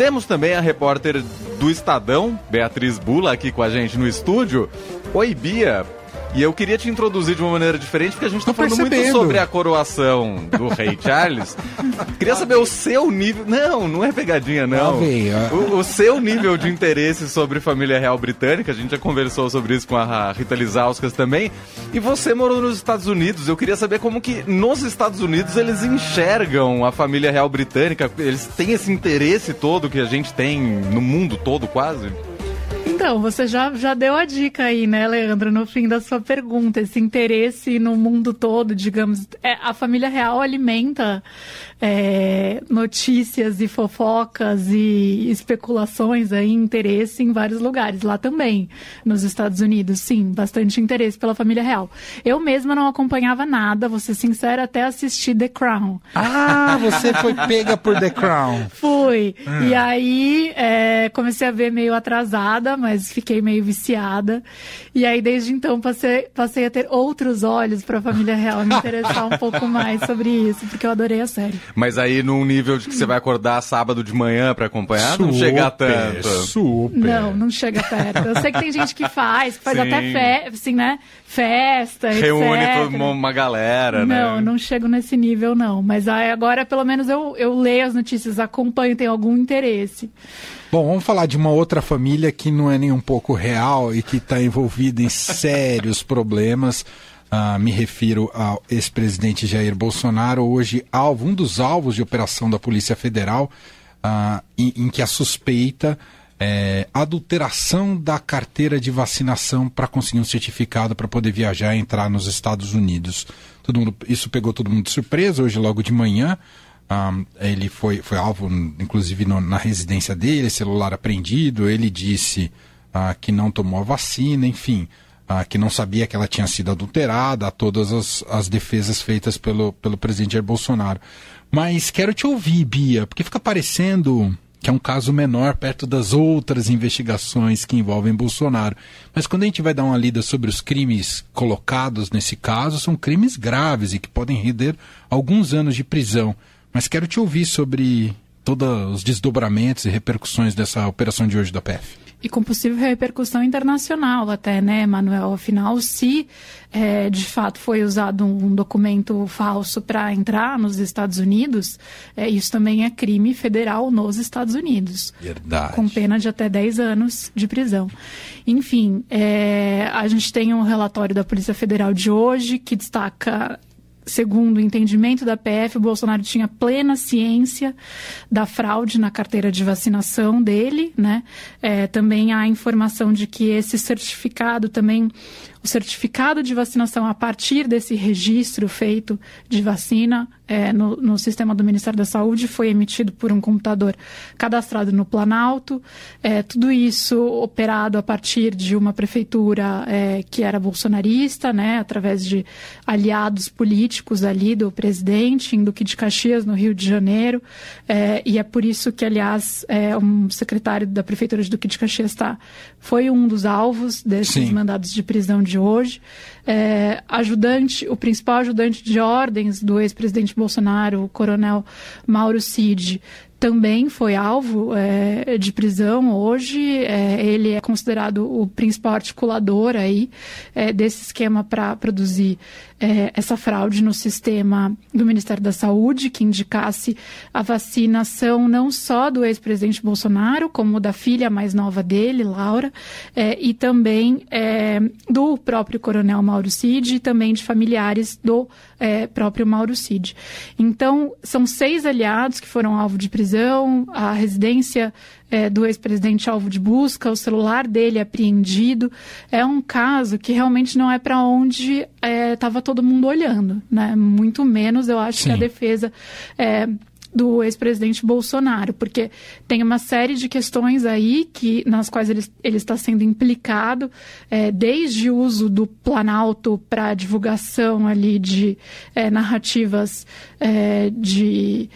Temos também a repórter do Estadão, Beatriz Bula, aqui com a gente no estúdio. Oi, Bia. E eu queria te introduzir de uma maneira diferente, porque a gente está falando percebendo. muito sobre a coroação do rei Charles. queria saber o seu nível. Não, não é pegadinha, não. O, o, seu nível de interesse sobre família real britânica. A gente já conversou sobre isso com a Rita Lizauskas também. E você morou nos Estados Unidos. Eu queria saber como que nos Estados Unidos eles enxergam a família real britânica. Eles têm esse interesse todo que a gente tem no mundo todo, quase. Então, você já, já deu a dica aí, né, Leandro, no fim da sua pergunta. Esse interesse no mundo todo, digamos. É, a família real alimenta é, notícias e fofocas e especulações aí, interesse em vários lugares. Lá também, nos Estados Unidos, sim, bastante interesse pela família real. Eu mesma não acompanhava nada, vou ser sincera, até assistir The Crown. Ah, você foi pega por The Crown. Fui. Hum. E aí é, comecei a ver meio atrasada, mas fiquei meio viciada. E aí, desde então, passei, passei a ter outros olhos para a família real, me interessar um pouco mais sobre isso, porque eu adorei a série. Mas aí num nível de que você vai acordar sábado de manhã para acompanhar, super, não chega tanto. Super. Não, não chega perto. Eu sei que tem gente que faz, que faz Sim. até fe assim, né? Festa, Reúne etc. toda uma galera, né? Não, não chego nesse nível, não. Mas agora, pelo menos, eu, eu leio as notícias, acompanho, tenho algum interesse. Bom, vamos falar de uma outra família que não é nem um pouco real e que está envolvida em sérios problemas. Uh, me refiro ao ex-presidente Jair Bolsonaro, hoje alvo, um dos alvos de operação da Polícia Federal, uh, em, em, que a suspeita é adulteração da carteira de vacinação para conseguir um certificado para poder viajar e entrar nos Estados Unidos. Todo mundo, isso pegou todo mundo de surpresa. Hoje, logo de manhã, um, ele foi, foi alvo, inclusive no, na residência dele, celular apreendido. Ele disse uh, que não tomou a vacina, enfim ah, que não sabia que ela tinha sido adulterada, a todas as, as defesas feitas pelo, pelo presidente Jair Bolsonaro. Mas quero te ouvir, Bia, porque fica parecendo que é um caso menor perto das outras investigações que envolvem Bolsonaro. Mas quando a gente vai dar uma lida sobre os crimes colocados nesse caso, são crimes graves e que podem render alguns anos de prisão. Mas quero te ouvir sobre todos os desdobramentos e repercussões dessa operação de hoje da PF. E com possível repercussão internacional até, né, Manuel? Afinal, se é, de fato foi usado um documento falso para entrar nos Estados Unidos, é, isso também é crime federal nos Estados Unidos. Verdade. Com pena de até 10 anos de prisão. Enfim, é, a gente tem um relatório da Polícia Federal de hoje que destaca segundo o entendimento da PF, o Bolsonaro tinha plena ciência da fraude na carteira de vacinação dele, né? É, também há informação de que esse certificado também o certificado de vacinação a partir desse registro feito de vacina é, no, no, sistema do Ministério da Saúde foi emitido por um computador cadastrado no Planalto. É, tudo isso operado a partir de uma prefeitura é, que era bolsonarista, né, através de aliados políticos ali do presidente, em Duque de Caxias, no Rio de Janeiro. É, e é por isso que, aliás, é, um secretário da prefeitura de Duque de Caxias tá, foi um dos alvos desses Sim. mandados de prisão de de hoje. É, ajudante, o principal ajudante de ordens do ex-presidente Bolsonaro, o coronel Mauro Cid, também foi alvo é, de prisão hoje. É, ele é considerado o principal articulador aí é, desse esquema para produzir é, essa fraude no sistema do Ministério da Saúde, que indicasse a vacinação não só do ex-presidente Bolsonaro, como da filha mais nova dele, Laura, é, e também é, do próprio coronel Mauro Cid e também de familiares do próprio Mauro Cid. Então, são seis aliados que foram alvo de prisão prisão, a residência é, do ex-presidente alvo de busca, o celular dele apreendido. É um caso que realmente não é para onde estava é, todo mundo olhando, né? Muito menos, eu acho Sim. que a defesa é, do ex-presidente Bolsonaro, porque tem uma série de questões aí que nas quais ele, ele está sendo implicado, é, desde o uso do Planalto para divulgação ali de é, narrativas é, de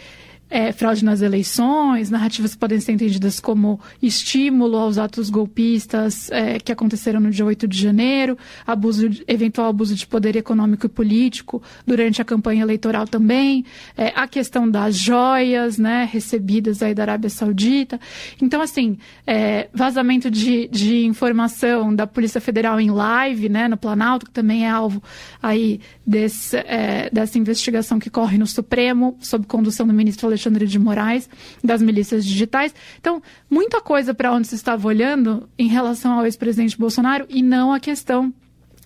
é, fraude nas eleições, narrativas que podem ser entendidas como estímulo aos atos golpistas é, que aconteceram no dia 8 de janeiro, abuso, eventual abuso de poder econômico e político durante a campanha eleitoral também, é, a questão das joias né, recebidas aí da Arábia Saudita. Então, assim, é, vazamento de, de informação da Polícia Federal em live, né, no Planalto, que também é alvo aí desse, é, dessa investigação que corre no Supremo, sob condução do ministro Alexandre de Moraes, das milícias digitais. Então, muita coisa para onde se estava olhando em relação ao ex-presidente Bolsonaro e não a questão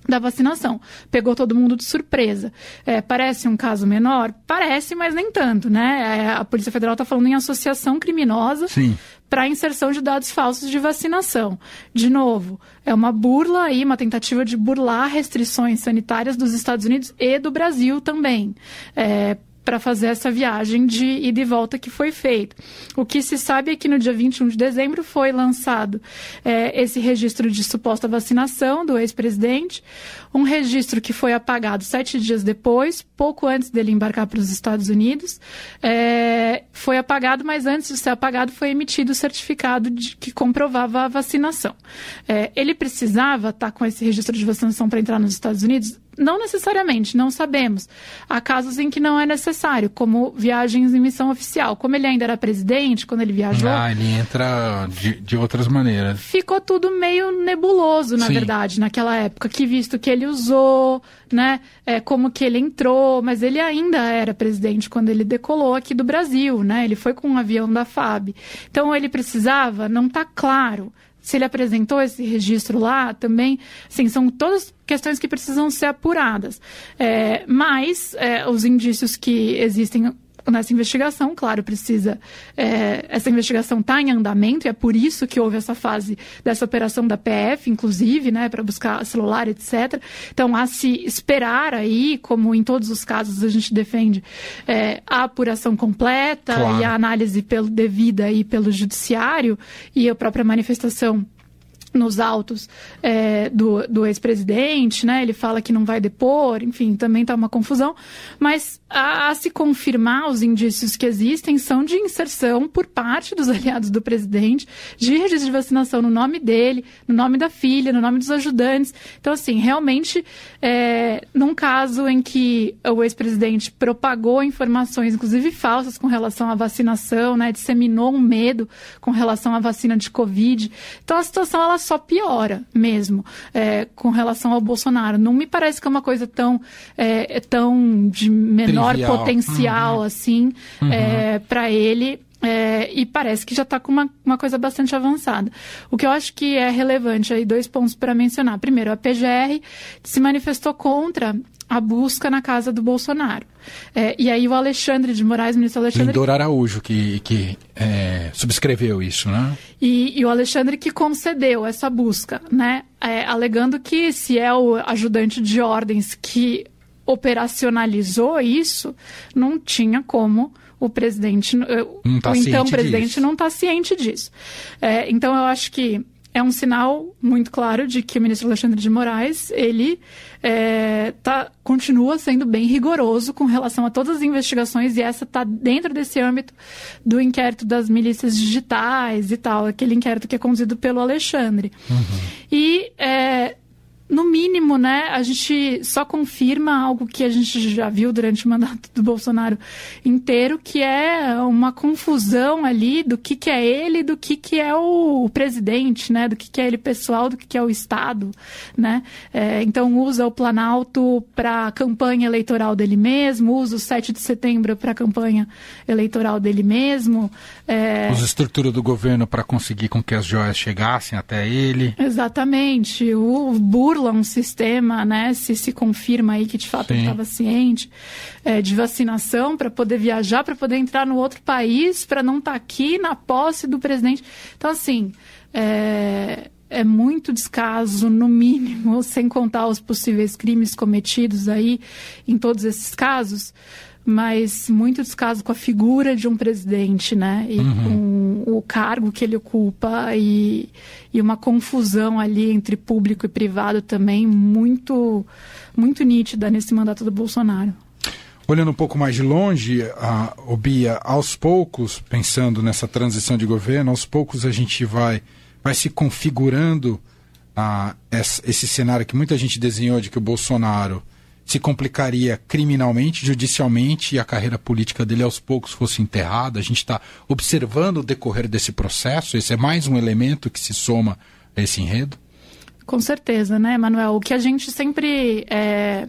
da vacinação. Pegou todo mundo de surpresa. É, parece um caso menor? Parece, mas nem tanto, né? É, a Polícia Federal está falando em associação criminosa para inserção de dados falsos de vacinação. De novo, é uma burla aí, uma tentativa de burlar restrições sanitárias dos Estados Unidos e do Brasil também. É, para fazer essa viagem de ida e volta que foi feita. O que se sabe é que no dia 21 de dezembro foi lançado é, esse registro de suposta vacinação do ex-presidente, um registro que foi apagado sete dias depois, pouco antes dele embarcar para os Estados Unidos. É, foi apagado, mas antes de ser apagado foi emitido o certificado de, que comprovava a vacinação. É, ele precisava estar tá com esse registro de vacinação para entrar nos Estados Unidos? Não necessariamente, não sabemos. Há casos em que não é necessário, como viagens em missão oficial. Como ele ainda era presidente, quando ele viajou. Ah, ele entra de, de outras maneiras. Ficou tudo meio nebuloso, na Sim. verdade, naquela época, que visto que ele usou, né? É, como que ele entrou, mas ele ainda era presidente quando ele decolou aqui do Brasil, né? Ele foi com um avião da FAB. Então ele precisava, não está claro se ele apresentou esse registro lá, também, sim, são todas questões que precisam ser apuradas. É, mas é, os indícios que existem nessa investigação, claro, precisa. É, essa investigação está em andamento e é por isso que houve essa fase dessa operação da PF, inclusive, né, para buscar celular, etc. Então, há se esperar aí, como em todos os casos a gente defende, é, a apuração completa claro. e a análise pelo, devida aí pelo judiciário e a própria manifestação nos autos é, do, do ex-presidente, né? Ele fala que não vai depor, enfim, também está uma confusão. Mas a, a, se confirmar os indícios que existem são de inserção por parte dos aliados do presidente de registro de vacinação no nome dele, no nome da filha, no nome dos ajudantes. Então, assim, realmente, é, num caso em que o ex-presidente propagou informações, inclusive falsas, com relação à vacinação, né? Disseminou um medo com relação à vacina de Covid. Então, a situação ela só piora mesmo é, com relação ao Bolsonaro. Não me parece que é uma coisa tão, é, é tão de menor Trivial. potencial uhum. assim uhum. é, para ele. É, e parece que já está com uma, uma coisa bastante avançada. O que eu acho que é relevante aí, dois pontos para mencionar. Primeiro, a PGR se manifestou contra a busca na casa do Bolsonaro. É, e aí o Alexandre de Moraes, ministro Alexandre... Lindor Araújo, que, que é, subscreveu isso, né? E, e, o Alexandre que concedeu essa busca, né? É, alegando que se é o ajudante de ordens que operacionalizou isso, não tinha como o presidente, tá o então presidente disso. não está ciente disso. É, então eu acho que é um sinal muito claro de que o ministro Alexandre de Moraes ele é, tá, continua sendo bem rigoroso com relação a todas as investigações e essa está dentro desse âmbito do inquérito das milícias digitais e tal, aquele inquérito que é conduzido pelo Alexandre. Uhum. E é, no mínimo, né, a gente só confirma algo que a gente já viu durante o mandato do Bolsonaro inteiro, que é uma confusão ali do que, que é ele, do que, que é o, presidente, né, do que, que é ele pessoal, do que, que é o Estado, né. É, então usa o Planalto para a campanha eleitoral dele mesmo, usa o 7 de setembro para a campanha eleitoral dele mesmo. É... Usa a estrutura do governo para conseguir com que as joias chegassem até ele. Exatamente. O burla burla um sistema, né, se se confirma aí que de fato Sim. ele estava ciente, é, de vacinação para poder viajar, para poder entrar no outro país, para não estar tá aqui na posse do presidente. Então, assim, é, é muito descaso, no mínimo, sem contar os possíveis crimes cometidos aí em todos esses casos mas muito descaso com a figura de um presidente, né? E uhum. com o cargo que ele ocupa e, e uma confusão ali entre público e privado também muito, muito nítida nesse mandato do Bolsonaro. Olhando um pouco mais de longe, a, o Bia, aos poucos, pensando nessa transição de governo, aos poucos a gente vai, vai se configurando a, esse cenário que muita gente desenhou de que o Bolsonaro se complicaria criminalmente, judicialmente e a carreira política dele aos poucos fosse enterrada. A gente está observando o decorrer desse processo. Esse é mais um elemento que se soma a esse enredo. Com certeza, né, Manuel? O que a gente sempre é,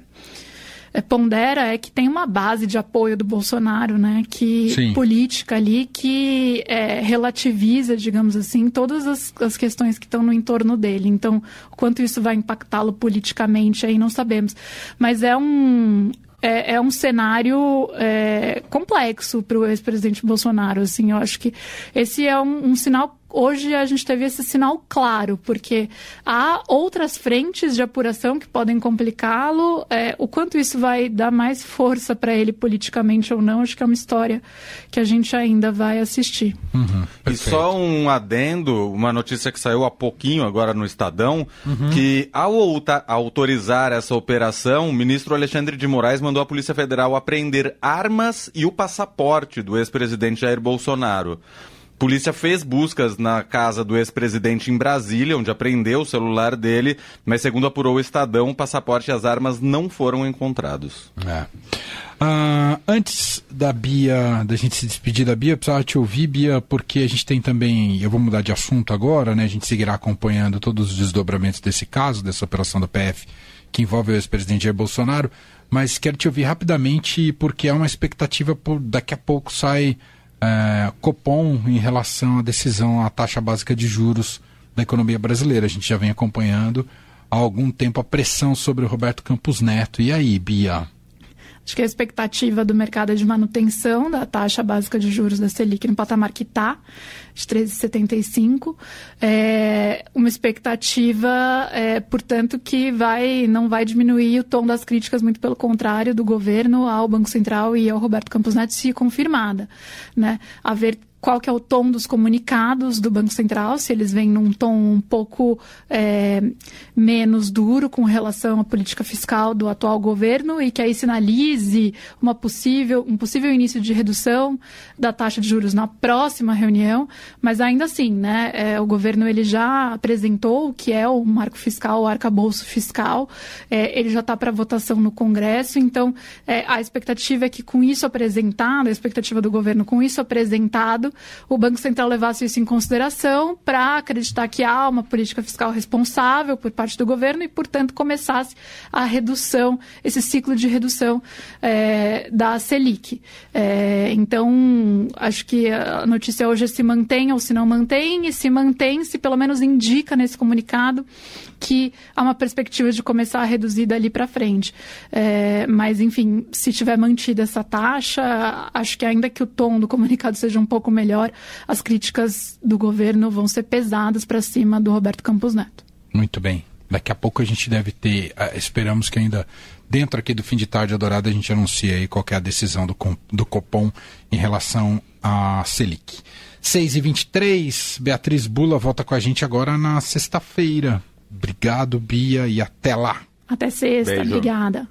pondera é que tem uma base de apoio do Bolsonaro, né? Que Sim. política ali que é, relativiza, digamos assim, todas as, as questões que estão no entorno dele. Então, o quanto isso vai impactá-lo politicamente aí não sabemos. Mas é um é, é um cenário é, complexo para o ex-presidente Bolsonaro. Assim, eu acho que esse é um, um sinal hoje a gente teve esse sinal claro, porque há outras frentes de apuração que podem complicá-lo. É, o quanto isso vai dar mais força para ele politicamente ou não, acho que é uma história que a gente ainda vai assistir. Uhum, e só um adendo, uma notícia que saiu há pouquinho agora no Estadão, uhum. que ao autorizar essa operação, o ministro Alexandre de Moraes mandou a Polícia Federal apreender armas e o passaporte do ex-presidente Jair Bolsonaro polícia fez buscas na casa do ex-presidente em Brasília, onde apreendeu o celular dele, mas segundo apurou o Estadão, o passaporte e as armas não foram encontrados. É. Uh, antes da Bia, da gente se despedir da Bia, eu precisava te ouvir, Bia, porque a gente tem também, eu vou mudar de assunto agora, né? A gente seguirá acompanhando todos os desdobramentos desse caso, dessa operação da PF que envolve o ex-presidente Jair Bolsonaro, mas quero te ouvir rapidamente porque há uma expectativa por daqui a pouco sai é, Copom em relação à decisão, à taxa básica de juros da economia brasileira. A gente já vem acompanhando há algum tempo a pressão sobre o Roberto Campos Neto. E aí, Bia? Acho que a expectativa do mercado é de manutenção da taxa básica de juros da Selic no patamar que está, de 13,75. É uma expectativa, é, portanto, que vai, não vai diminuir o tom das críticas, muito pelo contrário, do governo ao Banco Central e ao Roberto Campos Neto, se confirmada. Né? Haver qual que é o tom dos comunicados do Banco Central, se eles vêm num tom um pouco é, menos duro com relação à política fiscal do atual governo e que aí sinalize uma possível, um possível início de redução da taxa de juros na próxima reunião, mas ainda assim, né, é, o governo ele já apresentou o que é o marco fiscal, o arcabouço fiscal, é, ele já está para votação no Congresso, então é, a expectativa é que com isso apresentado, a expectativa do governo com isso apresentado, o Banco Central levasse isso em consideração para acreditar que há uma política fiscal responsável por parte do governo e, portanto, começasse a redução, esse ciclo de redução é, da Selic. É, então, acho que a notícia hoje é se mantém ou se não mantém, e se mantém, se pelo menos indica nesse comunicado que há uma perspectiva de começar a reduzir dali para frente. É, mas, enfim, se tiver mantida essa taxa, acho que ainda que o tom do comunicado seja um pouco melhor, as críticas do governo vão ser pesadas para cima do Roberto Campos Neto. Muito bem. Daqui a pouco a gente deve ter, uh, esperamos que ainda dentro aqui do fim de tarde adorado a gente anuncie aí qual é a decisão do, do Copom em relação à Selic. 6 e 23 Beatriz Bula volta com a gente agora na sexta-feira. Obrigado, Bia, e até lá. Até sexta, Beijo. obrigada.